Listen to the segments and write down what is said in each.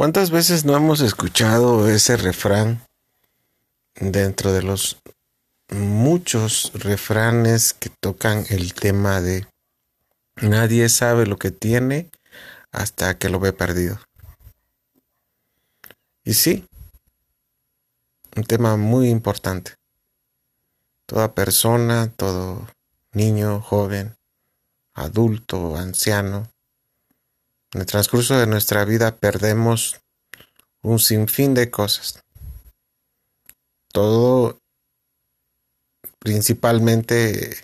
¿Cuántas veces no hemos escuchado ese refrán dentro de los muchos refranes que tocan el tema de nadie sabe lo que tiene hasta que lo ve perdido? Y sí, un tema muy importante. Toda persona, todo niño, joven, adulto, anciano, en el transcurso de nuestra vida perdemos un sinfín de cosas. Todo principalmente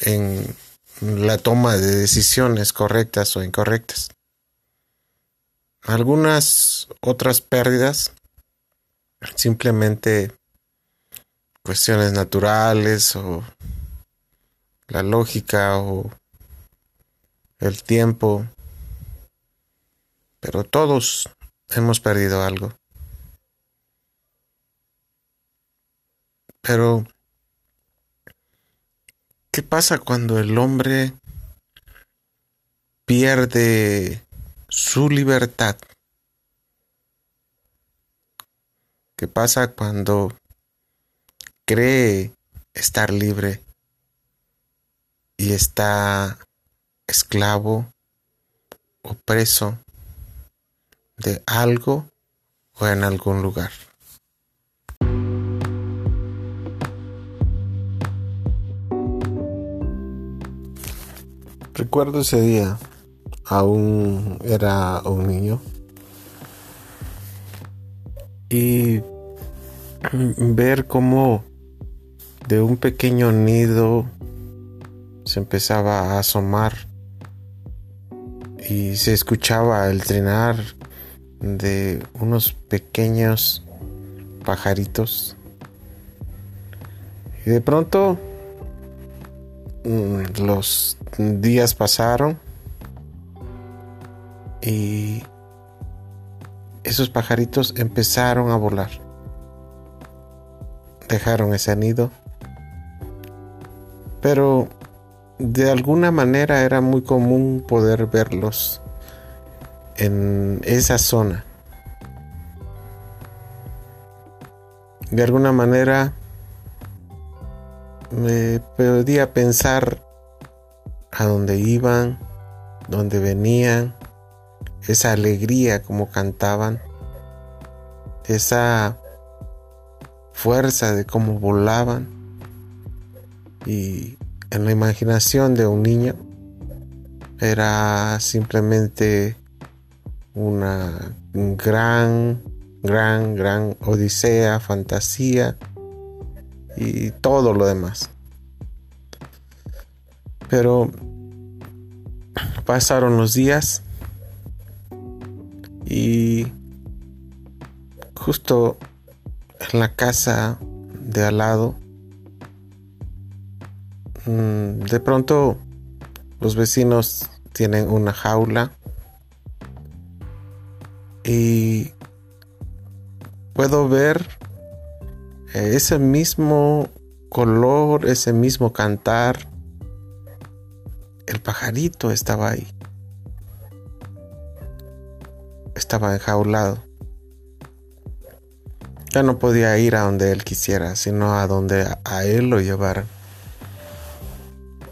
en la toma de decisiones correctas o incorrectas. Algunas otras pérdidas, simplemente cuestiones naturales o la lógica o el tiempo pero todos hemos perdido algo. Pero, ¿qué pasa cuando el hombre pierde su libertad? ¿Qué pasa cuando cree estar libre y está esclavo o preso de algo o en algún lugar. Recuerdo ese día, aún era un niño, y ver cómo de un pequeño nido se empezaba a asomar y se escuchaba el trinar de unos pequeños pajaritos. Y de pronto mm, los días pasaron y esos pajaritos empezaron a volar. Dejaron ese nido. Pero de alguna manera era muy común poder verlos en esa zona. De alguna manera me podía pensar a dónde iban, dónde venían, esa alegría como cantaban, esa fuerza de cómo volaban y en la imaginación de un niño era simplemente una gran, gran, gran odisea, fantasía y todo lo demás. Pero pasaron los días y justo en la casa de al lado, mm, de pronto los vecinos tienen una jaula y puedo ver eh, ese mismo color, ese mismo cantar. El pajarito estaba ahí. Estaba enjaulado. Ya no podía ir a donde él quisiera, sino a donde a él lo llevaran.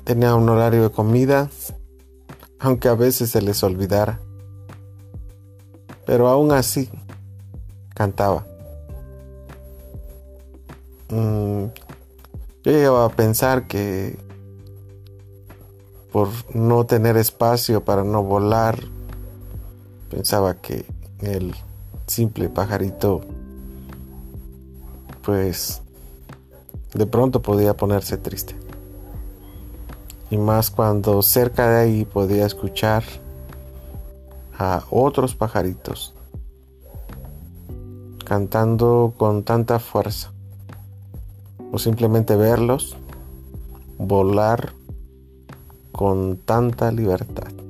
Tenía un horario de comida, aunque a veces se les olvidara pero aún así cantaba. Mm, yo llegaba a pensar que por no tener espacio para no volar, pensaba que el simple pajarito pues de pronto podía ponerse triste. Y más cuando cerca de ahí podía escuchar a otros pajaritos cantando con tanta fuerza o simplemente verlos volar con tanta libertad.